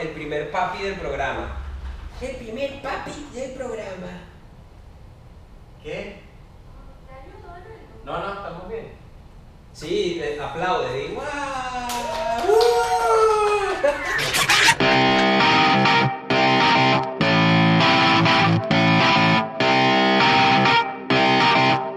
el primer papi del programa. El primer papi del programa. ¿Qué? No, no, estamos bien. Sí, aplaude, di, ¡guau!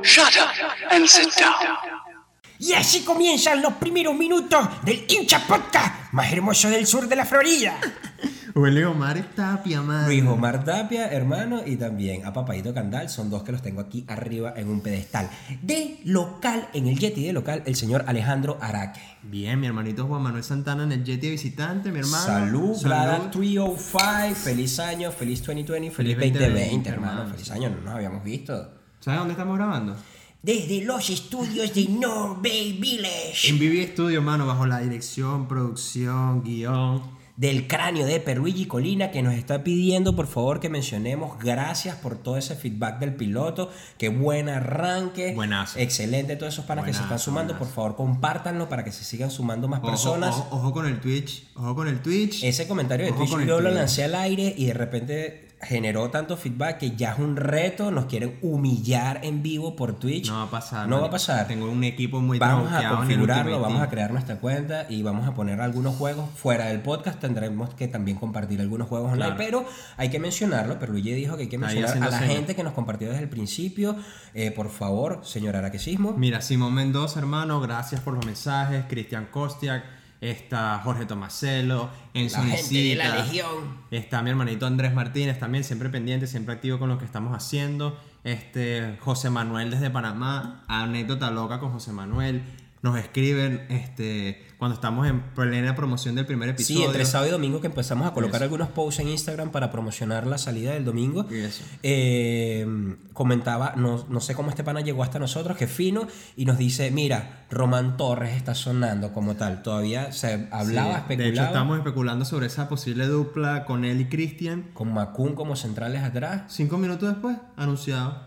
Shut up and sit down. Y así comienzan los primeros minutos del hincha podcast más hermoso del sur de la Florida. Huele Omar Tapia, man. Luis Omar Tapia, hermano, y también a Papadito Candal, son dos que los tengo aquí arriba en un pedestal. De local, en el Yeti de local, el señor Alejandro Araque. Bien, mi hermanito Juan Manuel Santana en el Yeti de visitante, mi hermano. Salud, Salud. Blada 305, feliz año, feliz 2020, feliz Feliz 2020, 2020, hermano, hermano. feliz año, no nos habíamos visto. ¿Sabes dónde estamos grabando? Desde los estudios de No Bay Village. En Vivi Studio, mano, bajo la dirección, producción, guion. del cráneo de Perluigi Colina que nos está pidiendo por favor que mencionemos gracias por todo ese feedback del piloto, qué buen arranque, Buenazo. excelente todos esos panas que se están sumando, buenazo. por favor compártanlo para que se sigan sumando más Ojo, personas. Ojo, ojo con el Twitch. Ojo con el Twitch. Ese comentario de Ojo Twitch yo lo lancé al aire y de repente generó tanto feedback que ya es un reto, nos quieren humillar en vivo por Twitch. No va a pasar. No va a pasar. Tengo un equipo muy Vamos a configurarlo, vamos a crear nuestra cuenta y vamos a poner algunos juegos fuera del podcast. Tendremos que también compartir algunos juegos online, Claro. pero hay que mencionarlo. Pero Luigi dijo que hay que mencionar a la señas. gente que nos compartió desde el principio. Eh, por favor, señor Araquesismo. Mira, Simón Mendoza, hermano, gracias por los mensajes. Cristian Kostiak, está Jorge Tomaselo, Enzo La gente de la Nisita, Legión. Está mi hermanito Andrés Martínez también, siempre pendiente, siempre activo con lo que estamos haciendo. Este, José Manuel desde Panamá, anécdota loca con José Manuel. Nos escriben este, cuando estamos en plena promoción del primer episodio. Sí, entre sábado y domingo que empezamos a colocar Eso. algunos posts en Instagram para promocionar la salida del domingo. Eso. Eh, comentaba, no, no sé cómo este pana llegó hasta nosotros, que fino, y nos dice, mira, Román Torres está sonando como tal. Todavía se hablaba, Sí, especulaba. De hecho, estamos especulando sobre esa posible dupla con él y Cristian. Con Macun como centrales atrás. Cinco minutos después, anunciado.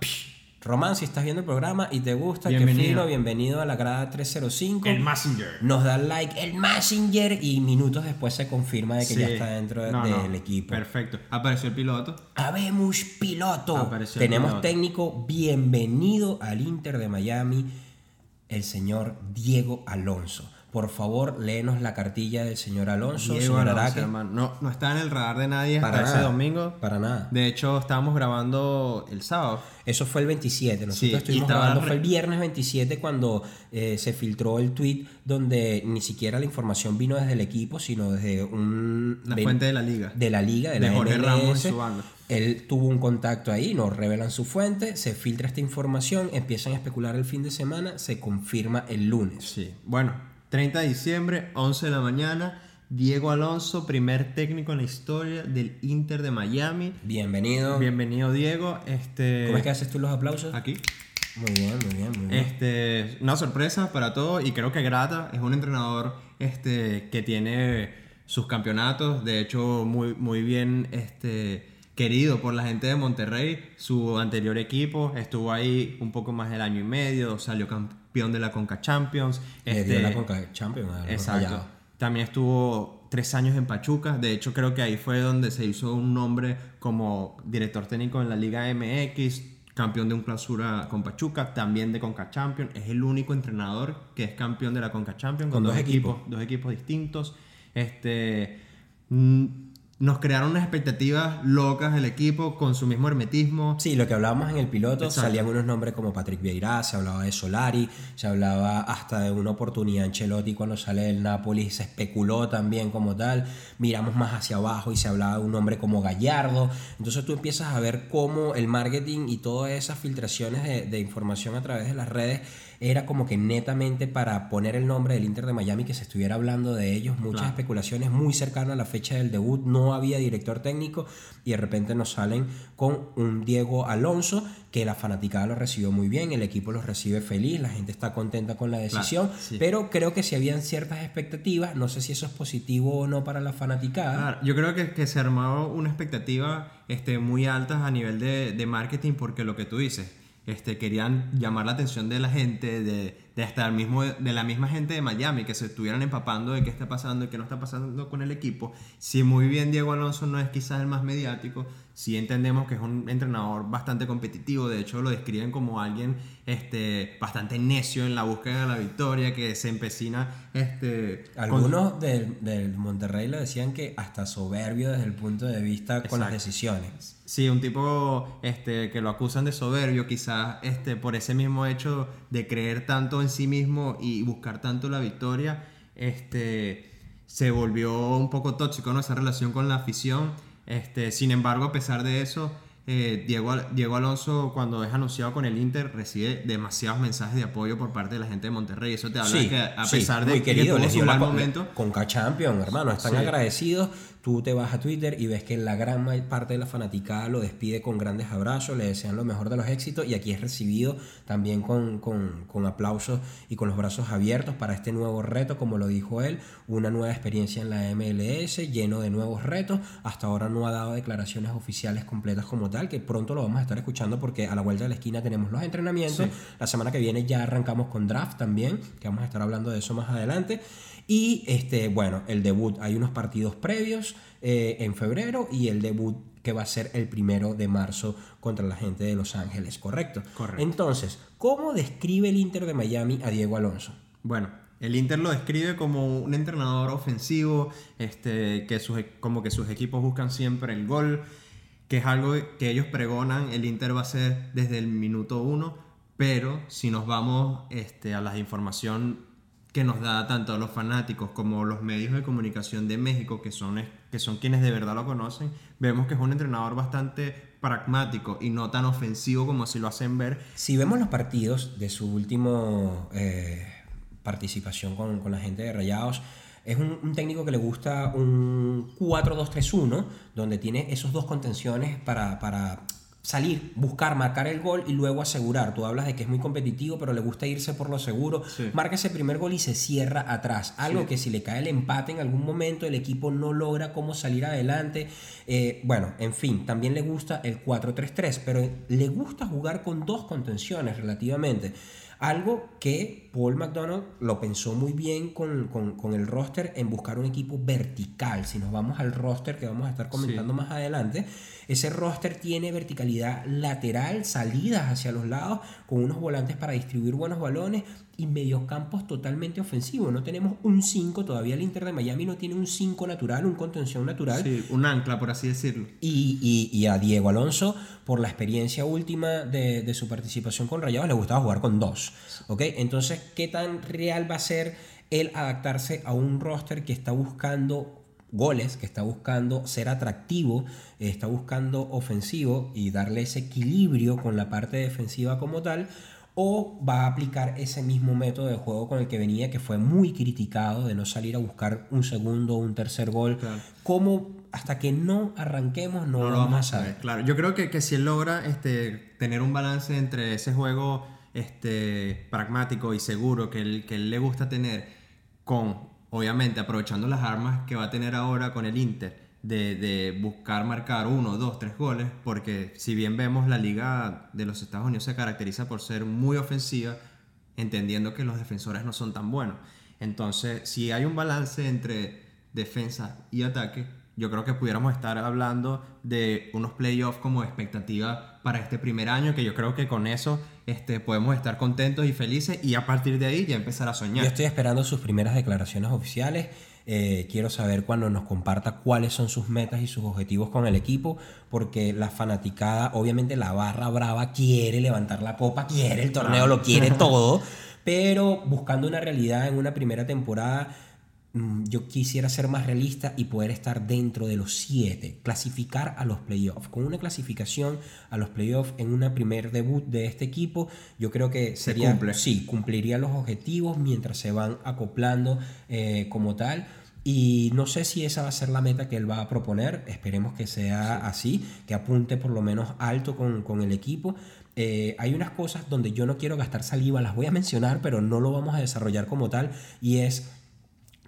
Román, si estás viendo el programa y te gusta, qué Bienvenido. fino, bienvenido a la grada 305. Messenger. Nos da like el Messenger y minutos después se confirma de que ya está dentro de- No, del no, equipo. Perfecto. Apareció el piloto. Habemos piloto. Apareció el Tenemos piloto. técnico. Bienvenido al Inter de Miami, el señor Diego Alonso. Por favor, léenos la cartilla del señor Alonso, Diego señor Alonso, Araque. hermano. No, no está en el radar de nadie hasta Para ese nada. domingo. Para nada. De hecho, estábamos grabando el sábado. Eso fue el 27. Nosotros Sí, estuvimos grabando, re- fue el viernes 27 cuando eh, se filtró el tweet donde ni siquiera la información vino desde el equipo, sino desde un... La fuente de la liga. de la liga, de, De la Jorge MLS. Ramos y su banda. Él tuvo un contacto ahí, nos revelan su fuente, se filtra esta información, empiezan a especular el fin de semana, se confirma el lunes. Sí. Bueno, 30 de diciembre, 11 de la mañana. Diego Alonso, primer técnico en la historia del Inter de Miami. Bienvenido. Bienvenido, Diego. Este, ¿Cómo es que haces tú los aplausos? Aquí. Muy bien, muy bien, muy bien. Este, una sorpresa para todos y creo que grata. Es un entrenador este, que tiene sus campeonatos, de hecho muy, muy bien este, querido por la gente de Monterrey. Su anterior equipo estuvo ahí un poco más del año y medio, salió campeón de la Conca Champions. Le dio Este, la Conca Champions Exacto. También estuvo tres años en Pachuca. De hecho, creo que ahí fue donde se hizo un nombre como director técnico en la Liga MX, campeón de un clausura con Pachuca, también de Conca Champions. Es el único entrenador que es campeón de la Conca Champions Con con, dos dos equipos, equipos. dos equipos distintos. Este. mm, Nos crearon unas expectativas locas el equipo con su mismo hermetismo. Sí, lo que hablábamos en el piloto, Exacto. salían unos nombres como Patrick Vieira, se hablaba de Solari, se hablaba hasta de una oportunidad en Ancelotti cuando sale del Napoli, se especuló también como tal, miramos más hacia abajo y se hablaba de un nombre como Gallardo, entonces tú empiezas a ver cómo el marketing y todas esas filtraciones de, de información a través de las redes era como que netamente para poner el nombre del Inter de Miami, que se estuviera hablando de ellos, muchas Claro. especulaciones muy cercanas a la fecha del debut, no había director técnico y de repente nos salen con un Diego Alonso que la fanaticada lo recibió muy bien, el equipo los recibe feliz, la gente está contenta con la decisión, sí. pero creo que si habían ciertas expectativas, no sé si eso es positivo o no para la fanaticada. Claro, yo creo que, que se armaba una expectativa este, muy alta a nivel de, de marketing porque lo que tú dices, este, querían llamar la atención de la gente, de, de hasta el mismo, de la misma gente de Miami que se estuvieran empapando de qué está pasando y qué no está pasando con el equipo. Si muy bien Diego Alonso no es quizás el más mediático, sí entendemos que es un entrenador bastante competitivo, de hecho lo describen como alguien este, bastante necio en la búsqueda de la victoria, que se empecina... Este, con- Algunos del, del Monterrey le decían que hasta soberbio desde el punto de vista con las decisiones. Sí, un tipo este, que lo acusan de soberbio, quizás este, por ese mismo hecho de creer tanto en sí mismo y buscar tanto la victoria, este, se volvió un poco tóxico ¿no? esa relación con la afición. Este, sin embargo, a pesar de eso, eh, Diego, Diego Alonso, cuando es anunciado con el Inter, recibe demasiados mensajes de apoyo por parte de la gente de Monterrey. Eso te habla de que, a sí, pesar de muy que querido, les dio la momento, con K-Champion, hermano, están Sí. agradecidos. Tú te vas a Twitter y ves que la gran parte de la fanaticada lo despide con grandes abrazos, le desean lo mejor de los éxitos y aquí es recibido también con, con- con aplausos y con los brazos abiertos para este nuevo reto, como lo dijo él, una nueva experiencia en la MLS, lleno de nuevos retos. Hasta ahora no ha dado declaraciones oficiales completas como tal, que pronto lo vamos a estar escuchando porque a la vuelta de la esquina tenemos los entrenamientos. La semana que viene ya arrancamos con draft también, que vamos a estar hablando de eso más adelante. Y este, bueno, el debut, hay unos partidos previos eh, en febrero y el debut que va a ser el primero de marzo contra la gente de Los Ángeles, ¿correcto? Correcto. Entonces, ¿cómo describe el Inter de Miami a Diego Alonso? Bueno, el Inter lo describe como un entrenador ofensivo, este, que sus, e- como que sus equipos buscan siempre el gol, que es algo que ellos pregonan, el Inter va a ser desde el minuto uno, pero si nos vamos este, a la información que nos da tanto los fanáticos como los medios de comunicación de México, que son, que son quienes de verdad lo conocen, vemos que es un entrenador bastante pragmático y no tan ofensivo como si lo hacen ver. Si vemos los partidos de su último eh, participación con, con la gente de Rayados, es un, un técnico que le gusta un 4-2-3-1, donde tiene esos dos contenciones para, para salir, buscar, marcar el gol y luego asegurar. Tú hablas de que es muy competitivo, pero le gusta irse por lo seguro. Sí. Marca ese primer gol y se cierra atrás. Algo Sí. que si le cae el empate en algún momento, el equipo no logra cómo salir adelante. Eh, bueno, en fin, también le gusta el 4-3-3, pero le gusta jugar con dos contenciones relativamente. Algo que Paul McDonald lo pensó muy bien con, con- con el roster en buscar un equipo vertical. Si nos vamos al roster que vamos a estar comentando más adelante, ese roster tiene verticalidad lateral, salidas hacia los lados, con unos volantes para distribuir buenos balones y mediocampos totalmente ofensivos. No tenemos un 5, todavía el Inter de Miami no tiene un 5 natural, un contención natural. Sí, un ancla, por así decirlo. Y, y- y a Diego Alonso, por la experiencia última de, de su participación con Rayados, le gustaba jugar con dos. ¿ok? Entonces, ¿qué tan real va a ser el adaptarse a un roster que está buscando goles, que está buscando ser atractivo, está buscando ofensivo y darle ese equilibrio con la parte defensiva como tal? o va a aplicar ese mismo método de juego con el que venía, que fue muy criticado, de no salir a buscar un segundo o un tercer gol. Claro. ¿Cómo hasta que no arranquemos no, No lo vamos a saber? Claro, yo creo que, que si él logra este, tener un balance entre ese juego este, pragmático y seguro que él, que él le gusta tener, con, obviamente, aprovechando las armas que va a tener ahora con el Inter, de, de buscar marcar uno, dos, tres goles, porque si bien vemos la liga de los Estados Unidos se caracteriza por ser muy ofensiva, entendiendo que los defensores no son tan buenos. Entonces, si hay un balance entre defensa y ataque, yo creo que pudiéramos estar hablando de unos playoffs como expectativa para este primer año, que yo creo que con eso este, podemos estar contentos y felices y a partir de ahí ya empezar a soñar. Yo estoy esperando sus primeras declaraciones oficiales. Eh, quiero saber cuando nos comparta cuáles son sus metas y sus objetivos con el equipo, porque la fanaticada, obviamente la barra brava quiere levantar la copa, quiere el torneo, lo quiere todo, pero buscando una realidad en una primera temporada, yo quisiera ser más realista y poder estar dentro de los siete, clasificar a los playoffs. Con una clasificación a los playoffs en una primer debut de este equipo, yo creo que Se sería, cumple. sí, cumpliría los objetivos mientras se van acoplando eh, como tal. Y no sé si esa va a ser la meta que él va a proponer. Esperemos que sea así, que apunte por lo menos alto con, con el equipo. Eh, hay unas cosas donde yo no quiero gastar saliva, las voy a mencionar, pero no lo vamos a desarrollar como tal. Y es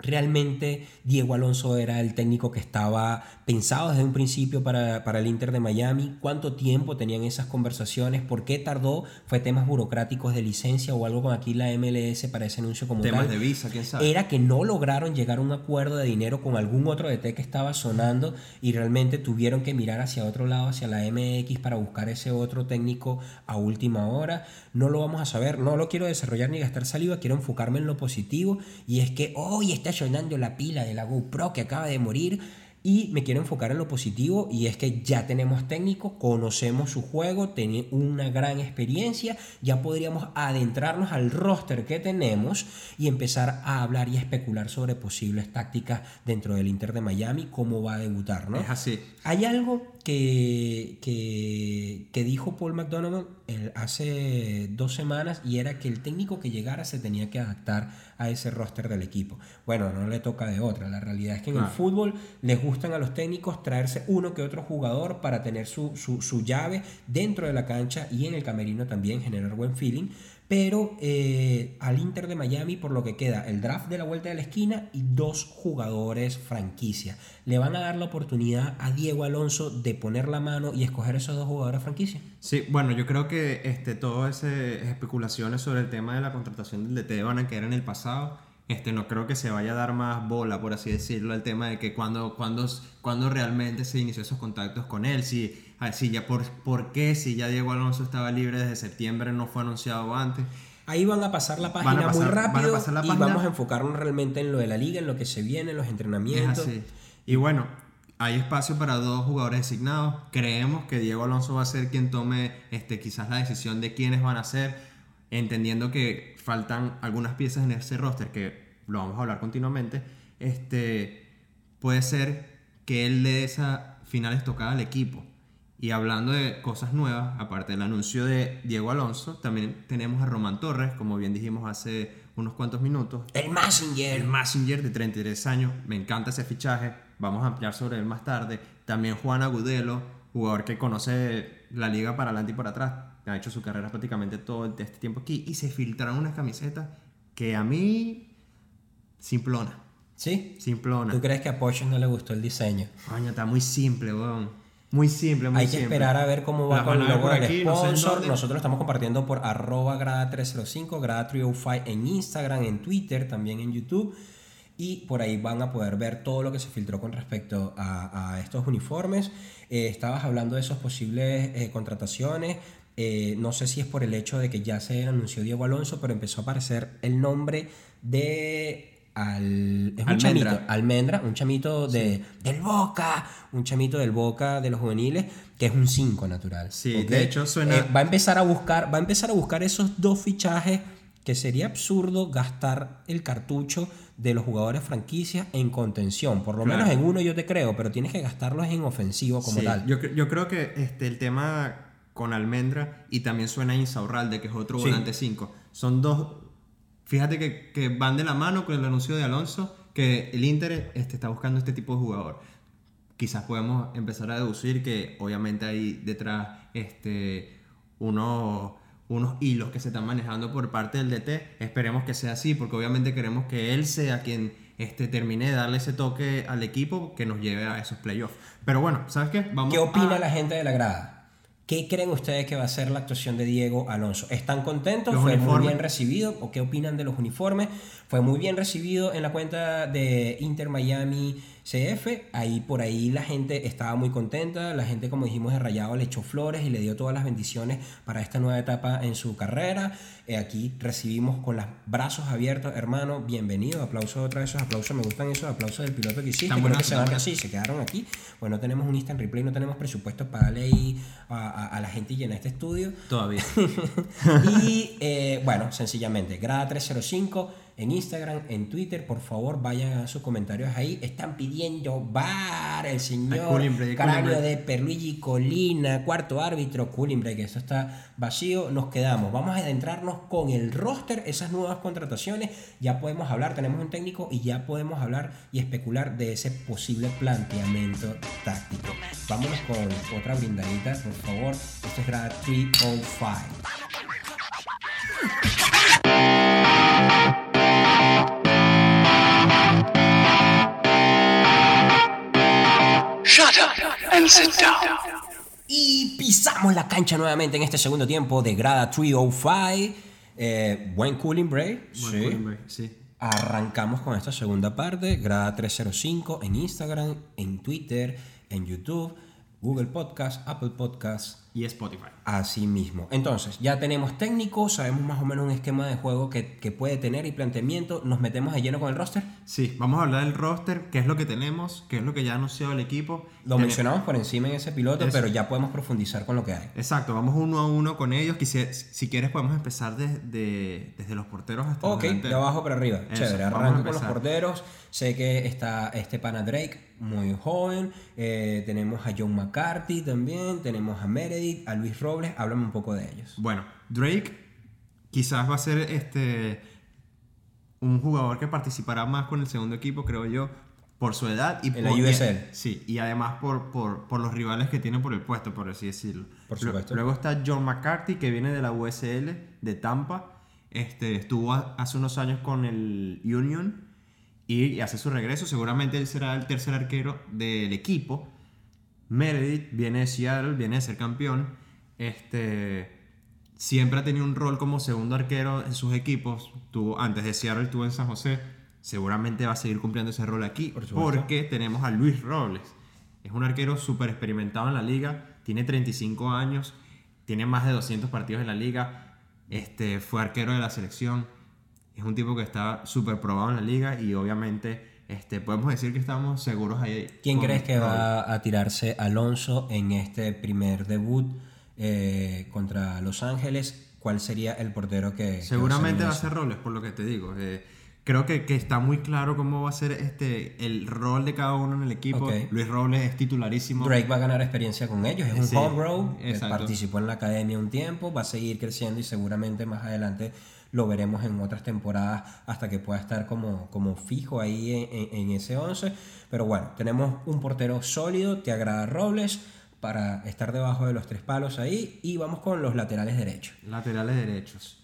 Realmente Diego Alonso era el técnico que estaba pensado desde un principio para, para, el Inter de Miami. ¿Cuánto tiempo tenían esas conversaciones? ¿Por qué tardó? ¿Fue temas burocráticos de licencia o algo con aquí la MLS para ese anuncio como Temas tal? de visa, quién sabe. Era que no lograron llegar a un acuerdo de dinero con algún otro DT que estaba sonando y realmente tuvieron que mirar hacia otro lado, hacia la MX para buscar ese otro técnico a última hora. No lo vamos a saber, no lo quiero desarrollar ni gastar saliva, quiero enfocarme en lo positivo y es que hoy está sonando la pila de la GoPro que acaba de morir y me quiero enfocar en lo positivo y es que ya tenemos técnico, conocemos su juego, tiene una gran experiencia, ya podríamos adentrarnos al roster que tenemos y empezar a hablar y a especular sobre posibles tácticas dentro del Inter de Miami, cómo va a debutar, ¿no? Es así. Hay algo que, que, que dijo Paul McDonough eh, hace dos semanas y era que el técnico que llegara se tenía que adaptar a ese roster del equipo. Bueno, no le toca de otra. La realidad es que en el fútbol les gustan a los técnicos traerse uno que otro jugador para tener su, su, su llave dentro de la cancha y en el camerino también generar buen feeling. Pero eh, al Inter de Miami, por lo que queda, el draft de la vuelta de la esquina y dos jugadores franquicia. Le van a dar la oportunidad a Diego Alonso de poner la mano y escoger esos dos jugadores franquicia. Sí, bueno, yo creo que este, todas esas especulaciones sobre el tema de la contratación del DT van a quedar en el pasado. Este, no creo que se vaya a dar más bola, por así decirlo, al tema de que cuando, cuando, cuando realmente se inició esos contactos con él, si, si ya por, por qué, si ya Diego Alonso estaba libre desde septiembre, no fue anunciado antes. Ahí van a pasar la página pasar- muy a rápido y vamos a enfocarnos realmente en lo de la liga, en lo que se viene, en los Es entrenamientos. así. Y bueno, hay espacio para dos jugadores designados. Creemos que Diego Alonso va a ser quien tome este, quizás la decisión de quiénes van a ser, entendiendo que faltan algunas piezas en ese roster que lo vamos a hablar continuamente. Este, puede ser que él le dé esa final estocada al equipo. Y hablando de cosas nuevas, aparte del anuncio de Diego Alonso, también tenemos a Román Torres, como bien dijimos hace unos cuantos minutos, El Messenger. el Messenger de 33 años, me encanta ese fichaje, vamos a ampliar sobre él más tarde. También Juan Agudelo, jugador que conoce la liga para adelante y para atrás, ha hecho su carrera prácticamente todo este tiempo aquí y se filtraron unas camisetas que a mí simplona, ¿Sí? simplona. ¿Tú crees que a Porsche no le gustó el diseño? Coño, está muy simple, weón. Muy simple, muy Hay que simple. esperar a ver cómo va Las con el logo del aquí, no sé sponsor. Nosotros estamos compartiendo por arroba grada305, grada305 en Instagram, en Twitter, también en YouTube. Y por ahí van a poder ver todo lo que se filtró con respecto a, a estos uniformes. Eh, estabas hablando de esos posibles eh, contrataciones. Eh, no sé si es por el hecho de que ya se anunció Diego Alonso, pero empezó a aparecer el nombre de al, es un Almendra. chamito, Almendra, un chamito de, del Boca, un chamito del Boca de los juveniles, que es un 5 natural. Sí, de hecho suena- Eh, va a empezar a buscar, va a empezar a buscar esos dos fichajes que sería absurdo gastar el cartucho de los jugadores franquicias en contención. Por lo Claro. menos en uno yo te creo, pero tienes que gastarlos en ofensivo como Sí, tal. Yo, yo creo que este, el tema con Almendra y también suena Insaurralde, que es otro Sí. volante 5. Son dos. Fíjate que, que van de la mano con el anuncio de Alonso, que el Inter este, está buscando este tipo de jugador. Quizás podemos empezar a deducir que obviamente hay detrás este, unos, unos hilos que se están manejando por parte del DT. Esperemos que sea así, porque obviamente queremos que él sea quien este, termine de darle ese toque al equipo que nos lleve a esos playoffs. Pero bueno, ¿sabes qué? Vamos ¿Qué opina a- la gente de la grada? ¿Qué creen ustedes que va a ser la actuación de Diego Alonso? ¿Están contentos? Los ¿Fue muy bien recibido? ¿O qué opinan de los uniformes? Fue muy bien recibido en la cuenta de Inter Miami CF. Ahí por ahí la gente estaba muy contenta. La gente, como dijimos, de Rayado le echó flores y le dio todas las bendiciones para esta nueva etapa en su carrera. Eh, aquí recibimos con los brazos abiertos, hermano. Bienvenido. Aplauso otra vez. Esos aplausos. Me gustan esos aplausos del piloto que hiciste. Creo que se van así, se quedaron aquí. Bueno, tenemos un instant replay, no tenemos presupuesto para darle ahí a, a- a la gente y llenar este estudio. Todavía. y eh, bueno, sencillamente, Grada305 en Instagram, en Twitter, por favor, vayan a sus comentarios ahí. Están pidiendo VAR, el señor break. de Perluigi Colina, cuarto árbitro, cooling break, eso está vacío, nos quedamos. Vamos a adentrarnos con el roster, esas nuevas contrataciones, ya podemos hablar, tenemos un técnico y ya podemos hablar y especular de ese posible planteamiento táctico. Vámonos con otra brindadita, por favor. Esto es Grada 305. Up and sit down. Y pisamos la cancha nuevamente en este segundo tiempo de Grada 305. Eh, buen cooling break. Buen sí. cooling break, sí. Arrancamos con esta segunda parte. Grada 305 en Instagram, en Twitter, en YouTube, Google Podcast, Apple Podcast. Y Spotify. Así mismo. Entonces, ya tenemos técnicos, sabemos más o menos un esquema de juego que, que puede tener y planteamiento. Nos metemos de lleno con el roster. Sí, vamos a hablar del roster, qué es lo que tenemos, qué es lo que ya ha anunciado el equipo. Lo mencionamos por encima en ese piloto, Eso. pero ya podemos profundizar con lo que hay. Exacto, vamos uno a uno con ellos. Quisi- si quieres podemos empezar de- de- desde los porteros hasta Ok, los de abajo para arriba. Eso, Chévere, arranco con los porteros. Sé que está este pana Drake, muy joven. Eh, tenemos a John McCarthy también. Tenemos a Meredith, a Luis Robles. Háblame un poco de ellos. Bueno, Drake quizás va a ser este un jugador que participará más con el segundo equipo, creo yo, por su edad y En la por, USL. sí, y además por, por, por los rivales que tiene por el puesto, por así decirlo. Por supuesto. Luego está John McCarthy, que viene de la USL de Tampa. Este, estuvo hace unos años con el Union y hace su regreso. Seguramente él será el tercer arquero del equipo. Meredith viene de Seattle, viene de ser campeón. Este, siempre ha tenido un rol como segundo arquero en sus equipos. Tuvo, antes de Seattle estuvo en San José. Seguramente va a seguir cumpliendo ese rol aquí. Por porque tenemos a Luis Robles. Es un arquero súper experimentado en la liga. Tiene 35 años. Tiene más de 200 partidos en la liga. Este, fue arquero de la selección. Es un tipo que está súper probado en la liga. Y obviamente este, podemos decir que estamos seguros ahí. ¿Quién crees que va a tirarse Alonso en este primer debut eh, contra Los Ángeles? ¿Cuál sería el portero que... que Seguramente va a ser Robles, por lo que te digo. Eh, creo que, que está muy claro cómo va a ser este, el rol de cada uno en el equipo. Ok. Luis Robles es titularísimo. Drake va a ganar experiencia con ellos, es un Sí, homegrown, participó en la academia un tiempo, va a seguir creciendo y seguramente más adelante lo veremos en otras temporadas hasta que pueda estar como, como fijo ahí en, en- en ese 11. Pero bueno, tenemos un portero sólido, te agrada Robles para estar debajo de los tres palos ahí y vamos con los laterales derechos. Laterales derechos.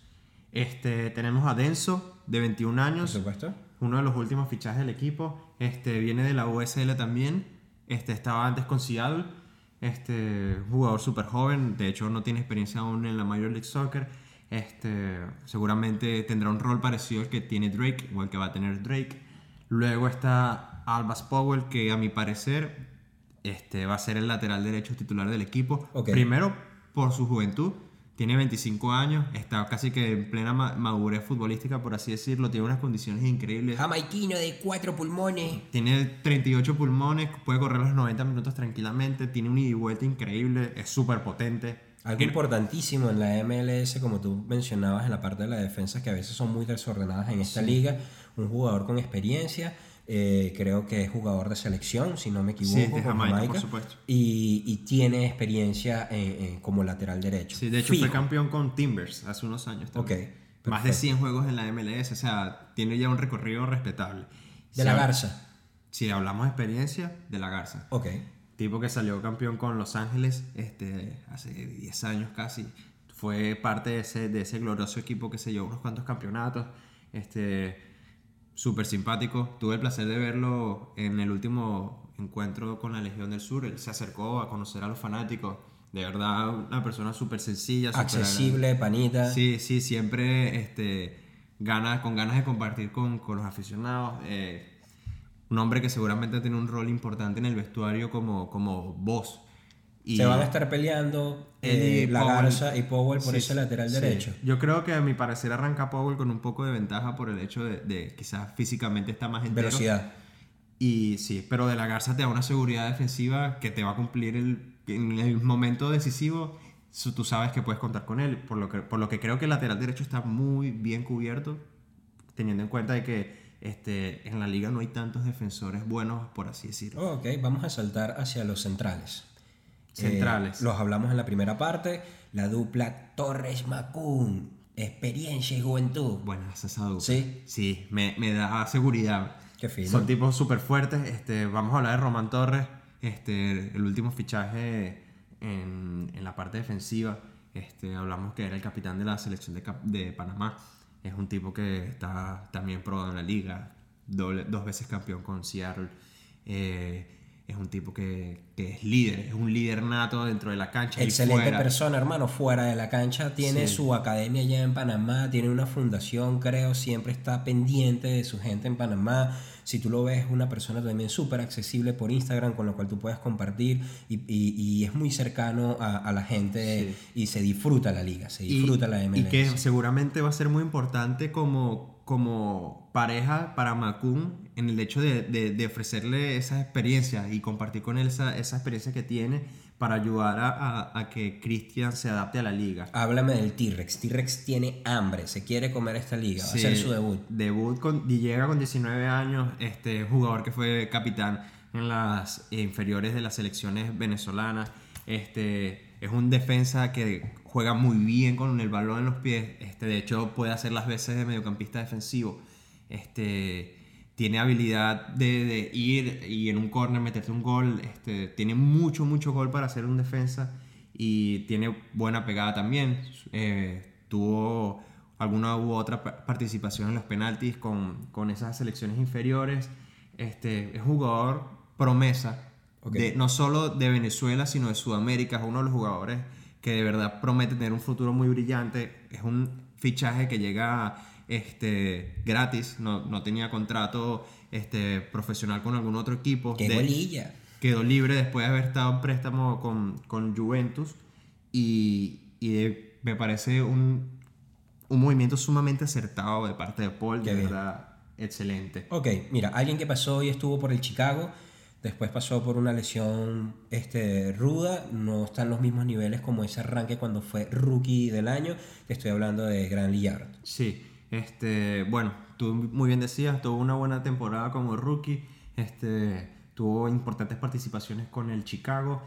Este, tenemos a Denso, de 21 Por años. supuesto. Uno de los últimos fichajes del equipo. Este, viene de la USL también. Este, estaba antes con Seattle. Este, jugador súper joven. De hecho, no tiene experiencia aún en la Major League Soccer. Este, seguramente tendrá un rol parecido al que tiene Drake o al que va a tener Drake. Luego está Albas Powell, que a mi parecer este, va a ser el lateral derecho titular del equipo. Primero, por su juventud. Tiene 25 años, está casi que en plena ma- madurez futbolística, por así decirlo. Tiene unas condiciones increíbles. Jamaiquino de cuatro pulmones. Tiene 38 pulmones, puede correr los 90 minutos tranquilamente. Tiene un ida y vuelta increíble, es súper potente. Algo importantísimo en la MLS, como tú mencionabas en la parte de la defensa, que a veces son muy desordenadas en esta liga. Un jugador con experiencia, eh, creo que es jugador de selección, si no me equivoco, Sí, de Jamaica, por supuesto. Y, y tiene experiencia en- en- como lateral derecho. Sí, de hecho fue campeón con Timbers hace unos años también. Más de perfecto. 100 juegos en la MLS, o sea, tiene ya un recorrido respetable. De Si la Garza. Si hablamos de experiencia, de la Garza. Ok. Tipo que salió campeón con Los Ángeles este, hace 10 años casi. Fue parte de ese, de ese glorioso equipo que se llevó unos cuantos campeonatos. Este, Súper simpático. Tuve el placer de verlo en el último encuentro con la Legión del Sur. Él se acercó a conocer a los fanáticos. De verdad, una persona súper sencilla. Accesible, panita. Sí, sí, siempre este, con ganas de compartir con, con los aficionados. eh, un hombre que seguramente tiene un rol importante en el vestuario como, como voz. Y Se van a estar peleando él eh, y la Powell. Garza y Powell por Sí, ese lateral sí. derecho. Yo creo que a mi parecer arranca Powell con un poco de ventaja por el hecho de, de quizás físicamente está más entero. Velocidad. Y sí, pero de la Garza te da una seguridad defensiva que te va a cumplir el, en el momento decisivo. Tú sabes que puedes contar con él. Por lo que, por lo que creo que el lateral derecho está muy bien cubierto, teniendo en cuenta de que este, en la liga no hay tantos defensores buenos, por así decirlo. Ok, vamos a saltar hacia los centrales. Centrales. Eh, los hablamos en la primera parte. La dupla Torres-Macún. Experiencia y juventud. Bueno, esa es esa dupla. Sí. Sí, me, me da seguridad. Qué fino. Son tipos súper fuertes. Este, vamos a hablar de Román Torres, este, el último fichaje en, en la parte defensiva. Este, hablamos que era el capitán de la selección de, de Panamá. Es un tipo que está también probado en la liga, doble- dos veces campeón con Seattle. Eh, es un tipo que, que es líder, es un líder nato dentro de la cancha. y Excelente fuera. persona, hermano. Fuera de la cancha tiene Sí. su academia allá en Panamá, tiene una fundación, creo, siempre está pendiente de su gente en Panamá. Si tú lo ves, una persona también súper accesible por Instagram, con lo cual tú puedes compartir y, y- y es muy cercano a, a la gente y se disfruta la liga, se Y- disfruta la MLS. Y que seguramente va a ser muy importante como, como pareja para Macun en el hecho de, de- de ofrecerle esas experiencias y compartir con él esa, esa experiencia que tiene para ayudar a, a- a que Cristian se adapte a la liga. Háblame del T-Rex. T-Rex tiene hambre, se quiere comer esta liga, va a Sí, ser su debut. Debut con, llega con 19 años, este jugador que fue capitán en las inferiores de las selecciones venezolanas. Este, es un defensa que juega muy bien con el balón en los pies. Este, de hecho, puede hacer las veces de mediocampista defensivo. Este, tiene habilidad de, de ir y en un corner meterte un gol. Este, tiene mucho, mucho gol para ser un defensa y tiene buena pegada también. Eh, tuvo alguna u otra pa- participación en los penaltis con, con esas selecciones inferiores. Este, es jugador promesa, Ok. de, no solo de Venezuela, sino de Sudamérica. Es uno de los jugadores que de verdad promete tener un futuro muy brillante. Es un fichaje que llega este, gratis, no, no tenía contrato este, profesional con algún otro equipo. ¡Qué De- golilla! quedó libre después de haber estado en préstamo con, con Juventus y, y de- me parece un, un movimiento sumamente acertado de parte de Paul, Qué de bien. verdad excelente. Ok, mira, alguien que pasó y estuvo por el Chicago, después pasó por una lesión este, ruda, no está en los mismos niveles como ese arranque cuando fue rookie del año, te estoy hablando de Gran Lillard. Sí, este, bueno, tú muy bien decías, tuvo una buena temporada como rookie, este, tuvo importantes participaciones con el Chicago,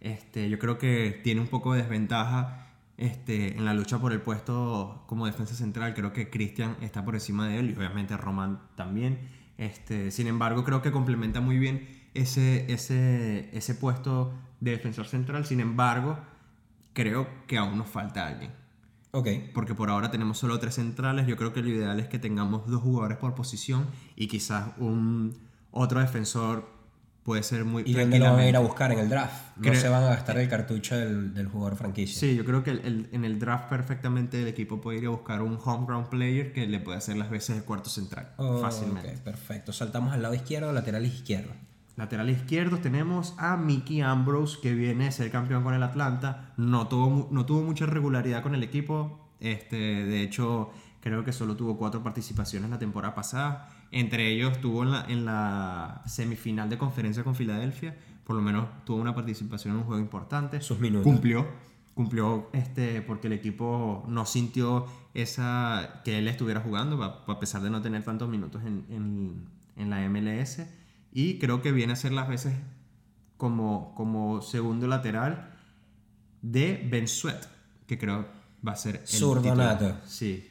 este, yo creo que tiene un poco de desventaja este, en la lucha por el puesto como defensa central, creo que Cristian está por encima de él y obviamente Román también, este, sin embargo creo que complementa muy bien ese, ese, ese puesto de defensor central, sin embargo creo que aún nos falta alguien Ok, porque por ahora tenemos solo tres centrales. Yo creo que lo ideal es que tengamos dos jugadores por posición y quizás un otro defensor puede ser muy ¿y dónde lo van a ir a buscar en el draft? No Creo- se van a gastar el cartucho del, del jugador franquicia. Sí, yo creo que el- el- en el draft perfectamente el equipo puede ir a buscar un homegrown player que le puede hacer las veces de cuarto central Oh, fácilmente. perfecto. Saltamos al lado izquierdo, lateral izquierdo. Lateral izquierdo tenemos a Mickey Ambrose, que viene a ser campeón con el Atlanta. No tuvo, no tuvo mucha regularidad con el equipo. Este, de hecho, creo que solo tuvo cuatro participaciones la temporada pasada. Entre ellos tuvo en la, en la semifinal de conferencia con Filadelfia. Por lo menos tuvo una participación en un juego importante. Sus minutos. Cumplió. Cumplió este, porque el equipo no sintió esa, que él estuviera jugando, a pesar de no tener tantos minutos en, en- en la MLS. Y creo que viene a ser las veces como, como segundo lateral de Ben Sweat, que creo va a ser el. Sí.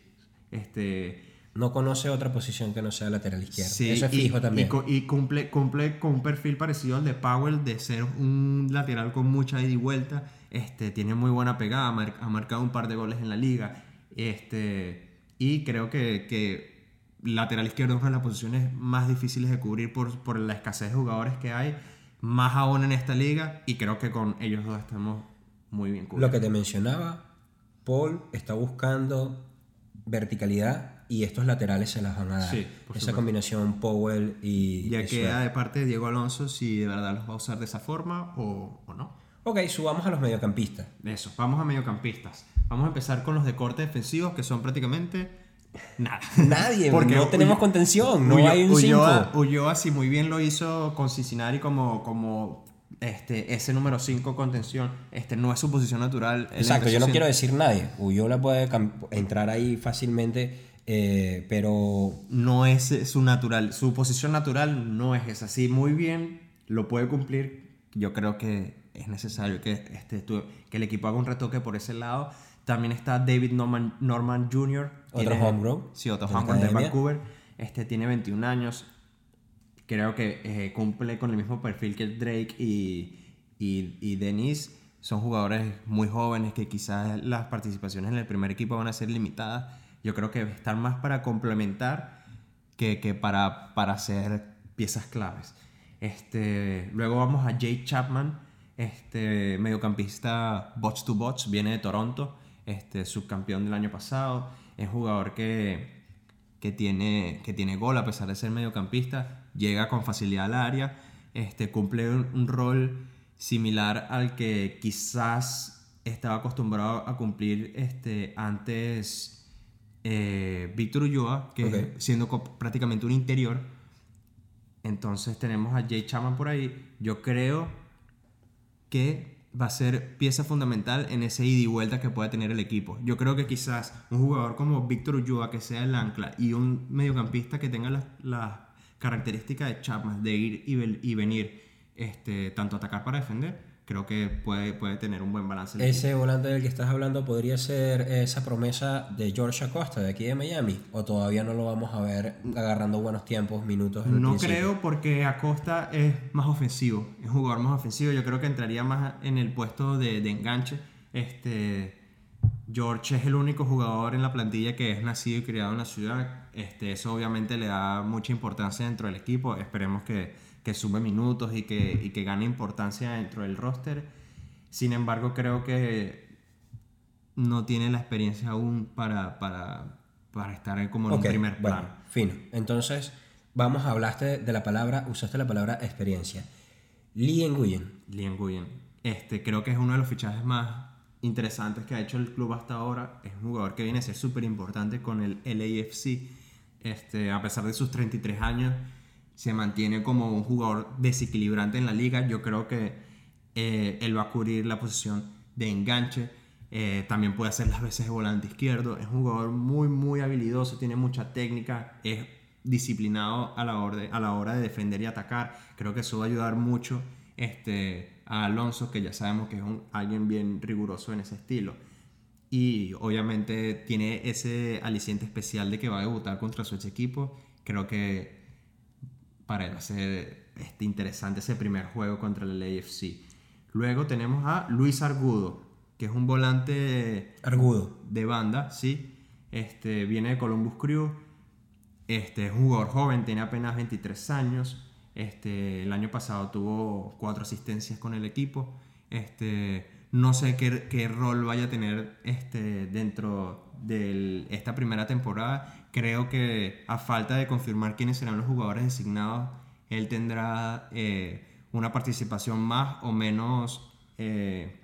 Este, No conoce otra posición que no sea lateral izquierdo. Sí, Eso es y- fijo también. Y, cumple, cumple con un perfil parecido al de Powell, de ser un lateral con mucha ida y vuelta. Este, tiene muy buena pegada, ha mar- ha marcado un par de goles en la liga. Este, y creo que, que lateral izquierdo es una de las posiciones más difíciles de cubrir por, por la escasez de jugadores que hay, más aún en esta liga. Y creo que con ellos dos estamos muy bien Lo cubiertos. que te mencionaba, Paul está buscando verticalidad y estos laterales se las van a dar. Sí, Esa por supuesto. combinación Powell y. Ya queda de parte de Diego Alonso si de verdad los va a usar de esa forma o, o no. Ok, subamos a los mediocampistas. Eso, vamos a mediocampistas. Vamos a empezar con los de corte defensivos, que son prácticamente nada. Nadie, Porque no tenemos contención, no Ullo- hay un Ulloa, 5. Ulloa, si muy bien lo hizo con Cincinnati como, como este, ese número 5 contención, este, no es su posición natural. Exacto, yo no quiero decir nadie. Ullola puede entrar ahí fácilmente, eh, pero No es su natural, su posición natural no es esa. Si muy bien lo puede cumplir, yo creo que es necesario que, este, que el equipo haga un retoque por ese lado. También está David Norman, Norman Jr. Otro homegrown Sí, otro homegrown de. Vancouver. Este tiene 21 años. Creo que eh, cumple con el mismo perfil que Drake y, y, y Denise. Son jugadores muy jóvenes que quizás las participaciones en el primer equipo van a ser limitadas. Yo creo que están más para complementar que, que para, para ser piezas claves. Este, luego vamos a Jake Chapman, este, mediocampista bots to bots, viene de Toronto, este, subcampeón del año pasado. Es jugador que, que, tiene, que tiene gol a pesar de ser mediocampista, llega con facilidad al área, este, cumple un, un rol similar al que quizás estaba acostumbrado a cumplir este, antes eh, Víctor Ulloa, que siendo prácticamente un interior. Entonces tenemos a Jay Chapman por ahí. Yo creo que va a ser pieza fundamental en ese ida y vuelta que pueda tener el equipo. Yo creo que quizás un jugador como Víctor Ulloa, que sea el ancla, y un mediocampista que tenga las, las características de Chapman, de ir y, y venir, este, tanto atacar para defender, creo que puede, puede tener un buen balance. el. Ese volante del que estás hablando podría ser esa promesa de George Acosta de aquí de Miami, o todavía no lo vamos a ver agarrando buenos tiempos, minutos. en el No principio? creo porque Acosta es más ofensivo, es un jugador más ofensivo. Yo creo que entraría más en el puesto de, de enganche. Este, George es el único jugador en la plantilla que es nacido y criado en la ciudad. Este, eso obviamente le da mucha importancia dentro del equipo. Esperemos que, que sume minutos y que, y que gane importancia dentro del roster. Sin embargo, creo que no tiene la experiencia aún para, para, para estar como en Ok, un primer bueno, plano. fino. Entonces, vamos a hablaste de la palabra, usaste la palabra experiencia. Lee Nguyen. Liam Nguyen. Este, creo que es uno de los fichajes más interesantes que ha hecho el club hasta ahora. Es un jugador que viene a ser súper importante con el LAFC. Este, a pesar de sus 33 años, se mantiene como un jugador desequilibrante en la liga. Yo creo que eh, él va a cubrir la posición de enganche. Eh, también puede hacer las veces de volante izquierdo. Es un jugador muy, muy habilidoso, tiene mucha técnica, es disciplinado a la, hora de, a la hora de defender y atacar. Creo que eso va a ayudar mucho este, a Alonso, que ya sabemos que es un, alguien bien riguroso en ese estilo. Y obviamente tiene ese aliciente especial de que va a debutar contra su ex equipo. Creo que para ser este, interesante ese primer juego contra el AFC. Luego tenemos a Luis Argudo, que es un volante Argudo. de banda, sí. Este, viene de Columbus Crew. Este, es un jugador joven, tiene apenas 23 años. Este, el año pasado tuvo cuatro asistencias con el equipo. Este, no sé qué, qué rol vaya a tener este, dentro de esta primera temporada. Creo que a falta de confirmar quiénes serán los jugadores designados, él tendrá eh, una participación más o menos eh,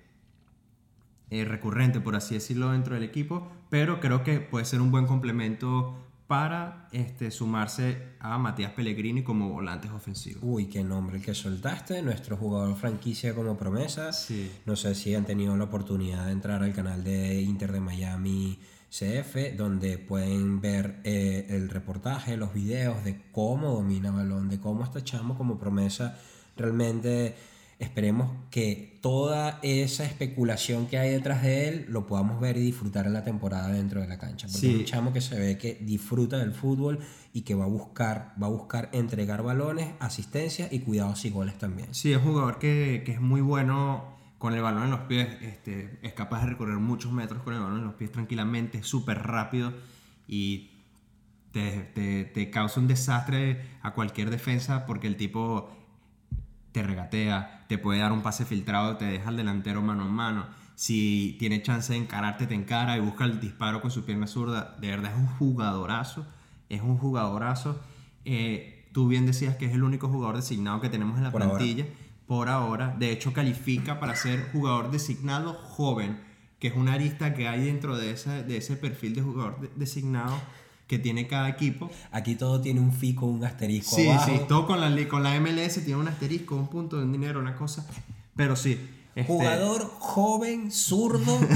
eh, recurrente, por así decirlo, dentro del equipo, pero creo que puede ser un buen complemento para este, sumarse a Matías Pellegrini como volantes ofensivos. Uy, qué nombre el que soltaste, nuestro jugador franquicia como promesa. Sí. No sé si han tenido la oportunidad de entrar al canal de Inter de Miami CF, donde pueden ver eh, el reportaje, los videos de cómo domina balón, de cómo está Chamo como promesa. Realmente esperemos que toda esa especulación que hay detrás de él lo podamos ver y disfrutar en la temporada dentro de la cancha. Porque Sí. es un chamo que se ve que disfruta del fútbol y que va a buscar, va a buscar entregar balones, asistencia y cuidados y goles también. Sí, es un jugador que, que es muy bueno con el balón en los pies, este, es capaz de recorrer muchos metros con el balón en los pies tranquilamente, es súper rápido y te, te- te causa un desastre a cualquier defensa porque el tipo te regatea, te puede dar un pase filtrado, te deja al delantero mano a mano. Si tiene chance de encararte, te encara y busca el disparo con su pierna zurda. De verdad es un jugadorazo, es un jugadorazo. Eh, tú bien decías que es el único jugador designado que tenemos en la Por ahora. Por ahora, de hecho califica para ser jugador designado joven, que es una arista que hay dentro de ese, de ese perfil de jugador de- designado que tiene cada equipo. Aquí todo tiene un fico, un asterisco Sí, abajo. sí, todo con la, con la MLS tiene un asterisco, un punto un dinero, una cosa. Pero sí. este, Jugador joven, zurdo.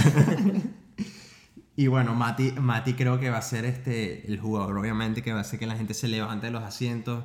Y bueno, Mati, Mati creo que va a ser este, el jugador, obviamente, que va a hacer que la gente se levante de los asientos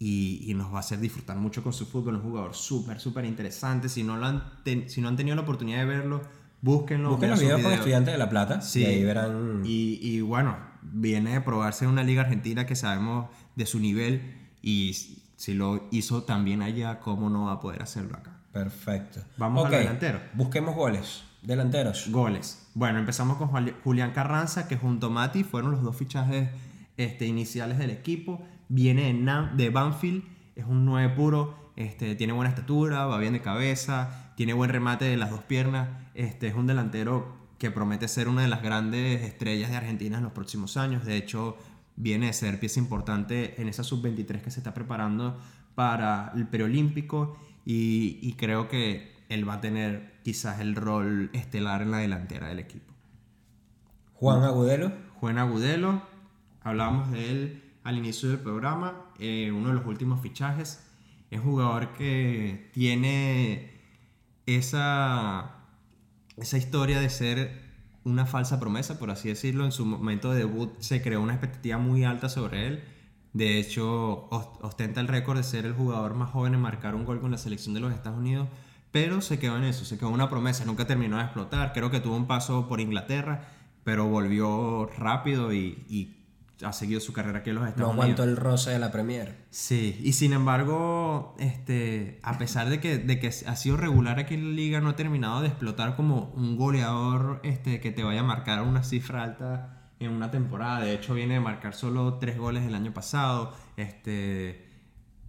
y, y nos va a hacer disfrutar mucho con su fútbol. Es un jugador súper, súper interesante. Si no, lo han ten- si no han tenido la oportunidad de verlo, búsquenlo. Busquen los con videos. Estudiantes de La Plata. Sí. Y ahí verán. Y, y bueno, viene de probarse en una liga argentina que sabemos de su nivel y si lo hizo también allá, ¿cómo no va a poder hacerlo acá? Perfecto. Vamos al Ok, delantero. Busquemos goles. Delanteros. Goles. Bueno, empezamos con Julián Carranza, que junto a Mati fueron los dos fichajes este, iniciales del equipo. Viene de, de Banfield, es un 9 puro, este, tiene buena estatura, va bien de cabeza, tiene buen remate de las dos piernas. Este, es un delantero que promete ser una de las grandes estrellas de Argentina en los próximos años. De hecho, viene a ser pieza importante en esa sub-23 que se está preparando para el preolímpico y, y creo que él va a tener quizás el rol estelar en la delantera del equipo. Juan Agudelo. Juan Agudelo, hablábamos de él al inicio del programa, eh, uno de los últimos fichajes. Es jugador que tiene esa, esa historia de ser una falsa promesa, por así decirlo. En su momento de debut se creó una expectativa muy alta sobre él. De hecho, ostenta el récord de ser el jugador más joven en marcar un gol con la selección de los Estados Unidos, pero se quedó en eso, se quedó en una promesa, nunca terminó de explotar. Creo que tuvo un paso por Inglaterra, pero volvió rápido y ha seguido su carrera aquí en los Estados no Unidos. aguantó el roce de la Premier. Sí, y sin embargo, este, a pesar de que, de que ha sido regular aquí en la liga, no ha terminado de explotar como un goleador este, que te vaya a marcar una cifra alta en una temporada. De hecho, viene de marcar solo tres goles el año pasado. Este,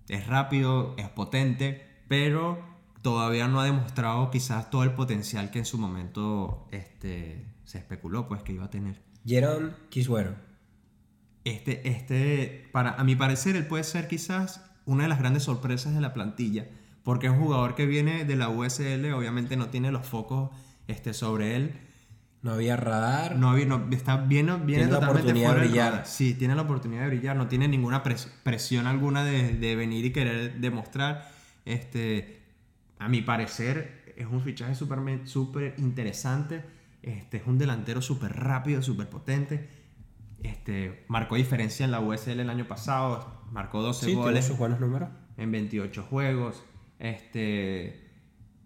es rápido, es potente, pero todavía no ha demostrado quizás todo el potencial que en su momento este, se especuló pues que iba a tener. Jerón Kiswero. Este, este, para, a mi parecer, él puede ser quizás una de las grandes sorpresas de la plantilla, porque es un jugador que viene de la USL, obviamente no tiene los focos este, sobre él. No había radar. No, había, no está bien, viene Tiene la totalmente oportunidad fuera de brillar. Sí, tiene la oportunidad de brillar, no tiene ninguna pres- presión alguna de, de venir y querer demostrar. Este, a mi parecer, es un fichaje súper súper interesante. Este, es un delantero súper rápido, súper potente. Este, marcó diferencia en la USL el año pasado, marcó 12 Sí, goles sus buenos números. en 28 juegos. Este,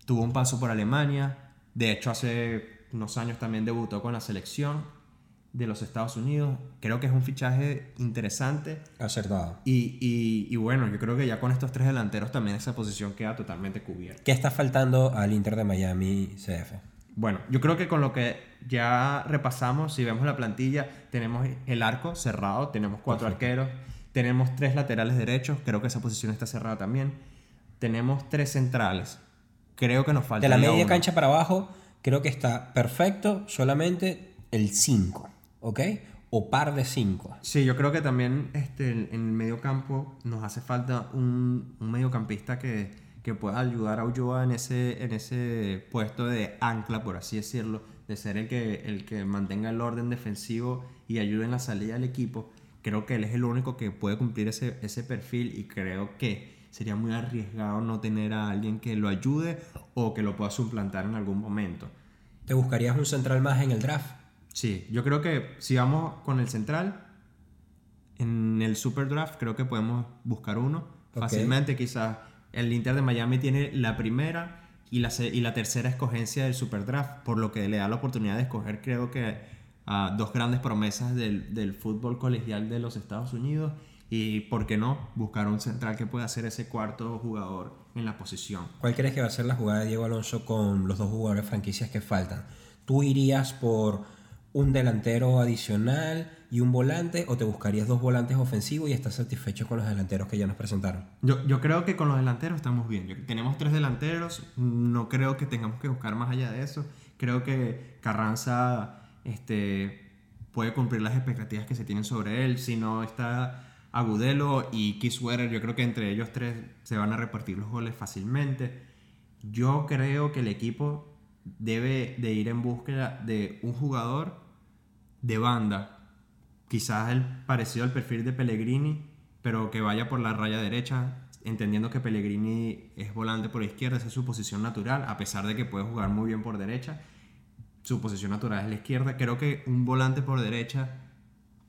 tuvo un paso por Alemania. De hecho, hace unos años también debutó con la selección de los Estados Unidos. Creo que es un fichaje interesante. Acertado. Y, y- y bueno, yo creo que ya con estos tres delanteros también esa posición queda totalmente cubierta. ¿Qué está faltando al Inter de Miami CF? Bueno, yo creo que con lo que ya repasamos, si vemos la plantilla, tenemos el arco cerrado, tenemos cuatro arqueros, tenemos tres laterales derechos, creo que esa posición está cerrada también. Tenemos tres centrales. Creo que nos falta De la media cancha para abajo, creo que está perfecto solamente el 5, ¿ok? O par de 5. Sí, yo creo que también este, en en el medio campo nos hace falta un, un mediocampista que, que pueda ayudar a Ulloa en ese, en ese puesto de ancla, por así decirlo, de ser el que, el que mantenga el orden defensivo y ayude en la salida del equipo. Creo que él es el único que puede cumplir ese, ese perfil y creo que sería muy arriesgado no tener a alguien que lo ayude o que lo pueda suplantar en algún momento. ¿Te buscarías un central más en el draft? Sí, yo creo que si vamos con el central, en el Super Draft creo que podemos buscar uno fácilmente. Quizás el Inter de Miami tiene la primera y la, tercera escogencia del Super Draft, por lo que le da la oportunidad de escoger, creo que dos grandes promesas del, del fútbol colegial de los Estados Unidos. Y, ¿por qué no? Buscar un central que pueda ser ese cuarto jugador en la posición. ¿Cuál crees que va a ser la jugada de Diego Alonso con los dos jugadores franquicias que faltan? ¿Tú irías por un delantero adicional y un volante o te buscarías dos volantes ofensivos y estás satisfecho con los delanteros que ya nos presentaron? Yo, yo creo que con los delanteros estamos bien. Tenemos tres delanteros. No creo que tengamos que buscar más allá de eso. Creo que Carranza este, puede cumplir las expectativas que se tienen sobre él. Si no está Agudelo y Kiswerer, yo creo que entre ellos tres se van a repartir los goles fácilmente. Yo creo que el equipo debe de ir en búsqueda de un jugador de banda quizás el parecido al perfil de Pellegrini, pero que vaya por la raya derecha, entendiendo que Pellegrini es volante por izquierda, esa es su posición natural, a pesar de que puede jugar muy bien por derecha, su posición natural es la izquierda. Creo que un volante por derecha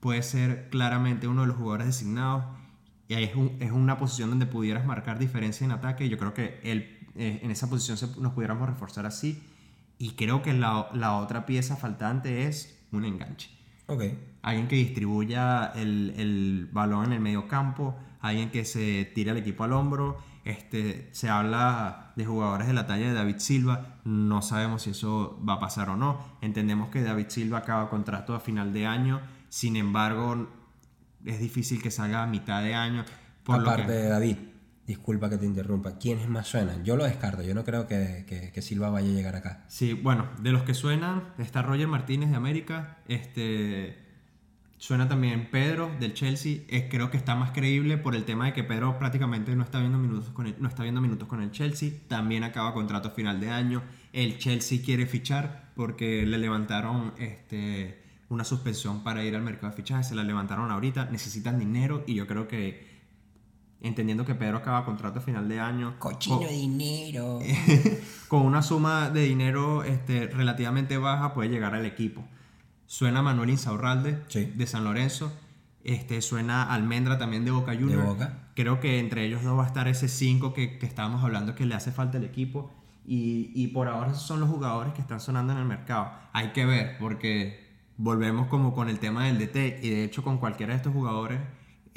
puede ser claramente uno de los jugadores designados y es, un- es una posición donde pudieras marcar diferencia en ataque yo creo que él, eh, en esa posición se- nos pudiéramos reforzar así y creo que la otra pieza faltante es un enganche Ok. alguien que distribuya el, el balón en el medio campo, alguien que se tire al equipo al hombro. Este, se habla de jugadores de la talla de David Silva, no sabemos si eso va a pasar o no. Entendemos que David Silva acaba contrato a final de año, sin embargo, es difícil que salga a mitad de año. Por lo Aparte que- de David. Disculpa que te interrumpa. ¿Quiénes más suenan? Yo lo descarto. Yo no creo que, que- Silva vaya a llegar acá. Sí, bueno, de los que suenan, está Roger Martínez de América, este, suena también Pedro del Chelsea, eh, creo que está más creíble por el tema de que Pedro prácticamente no está viendo minutos con el, no está viendo minutos con el Chelsea, también acaba contrato final de año, el Chelsea quiere fichar porque le levantaron este, una suspensión para ir al mercado de fichajes, se la levantaron ahorita, necesitan dinero y yo creo que entendiendo que Pedro acaba contrato a final de año, Cochino co- de dinero. con una suma de dinero este, relativamente baja puede llegar al equipo. Suena Manuel Insaurralde Sí. de San Lorenzo. Este, suena Almendra también de Boca Juniors. Boca. Creo que entre ellos dos va a estar ese 5 que, que estábamos hablando que le hace falta al equipo. Y, y por ahora esos son los jugadores que están sonando en el mercado. Hay que ver, porque volvemos como con el tema del DT. Y de hecho con cualquiera de estos jugadores,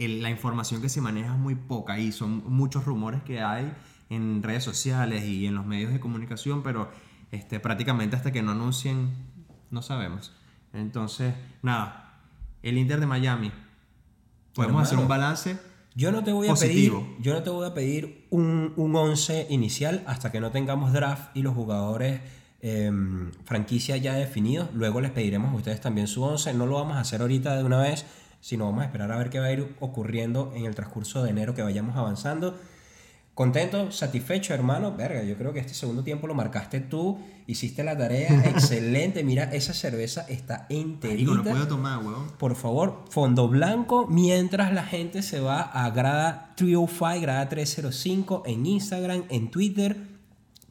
el- la información que se maneja es muy poca. Y son muchos rumores que hay en redes sociales y en los medios de comunicación. Pero este, prácticamente hasta que no anuncien, no sabemos. Entonces, nada. El Inter de Miami. Podemos hacer un balance. Yo no te voy a Positivo. pedir, yo no te voy a pedir un, un 11 inicial hasta que no tengamos draft y los jugadores em, franquicia ya definidos. Luego les pediremos a ustedes también su 11. No lo vamos a hacer ahorita de una vez, sino vamos a esperar a ver qué va a ir ocurriendo en el transcurso de enero que vayamos avanzando. Contento, satisfecho, hermano. Verga, yo creo que este segundo tiempo lo marcaste tú. Hiciste la tarea excelente. Mira, esa cerveza está enterita. Puedo tomar, weón. Por favor, fondo blanco mientras la gente se va a grada 305, grada 305 en Instagram, en Twitter,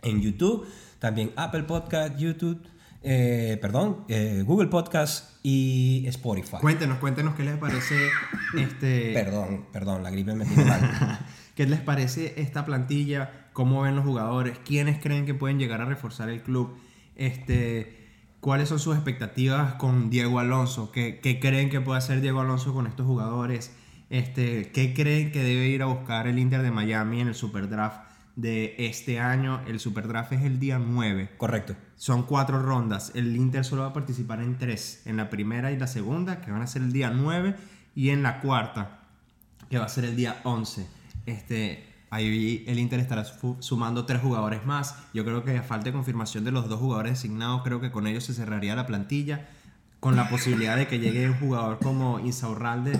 en YouTube, también Apple Podcast, YouTube, eh, perdón, eh, Google Podcast y Spotify. Cuéntenos, cuéntenos qué les parece este. Perdón, perdón, la gripe me tiene mal. ¿Qué les parece esta plantilla? ¿Cómo ven los jugadores? ¿Quiénes creen que pueden llegar a reforzar el club? Este, ¿Cuáles son sus expectativas con Diego Alonso? ¿Qué, qué creen que puede hacer Diego Alonso con estos jugadores? Este, ¿Qué creen que debe ir a buscar el Inter de Miami en el Superdraft de este año? El Superdraft es el día 9. Correcto. Son cuatro rondas. El Inter solo va a participar en tres. En la primera y la segunda, que van a ser el día 9. Y en la cuarta, que va a ser el día 11. Este, ahí el Inter estará su- sumando tres jugadores más. Yo creo que a falta de confirmación de los dos jugadores designados, creo que con ellos se cerraría la plantilla. Con la posibilidad de que llegue un jugador como Insaurralde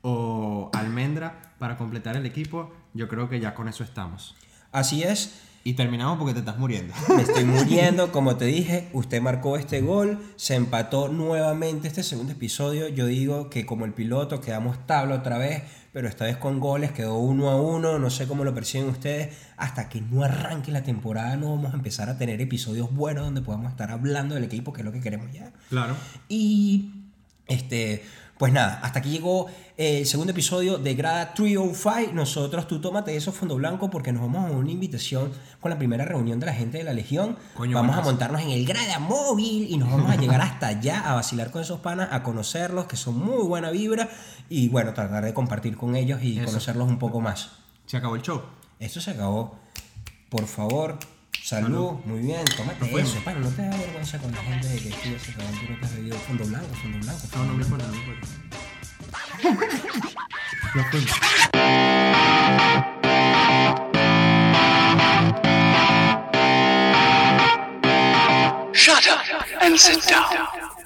o Almendra para completar el equipo. Yo creo que ya con eso estamos. Así es. Y terminamos porque te estás muriendo. Me estoy muriendo, como te dije, usted marcó este gol, se empató nuevamente este segundo episodio. Yo digo que como el piloto quedamos tabla otra vez, pero esta vez con goles quedó uno a uno, no sé cómo lo perciben ustedes. Hasta que no arranque la temporada no vamos a empezar a tener episodios buenos donde podamos estar hablando del equipo, que es lo que queremos ya. Claro. Y este, pues nada, hasta aquí llegó el segundo episodio de Grada 305. Nosotros, tú tómate eso, Fondo Blanco, porque nos vamos a una invitación con la primera reunión de la gente de la Legión. Coño, vamos a montarnos en el Grada Móvil y nos vamos a llegar hasta allá a vacilar con esos panas, a conocerlos, que son muy buena vibra, y bueno, tratar de compartir con ellos y Eso. conocerlos un poco más. Se acabó el show. Esto se acabó. Por favor, salud, muy bien, tómate fuimos. eso, pana, no te da vergüenza con la gente de que tú no te has bebido Fondo Blanco, Fondo Blanco. No, no me importa, no me importa. Fuimos. Shut up and sit down.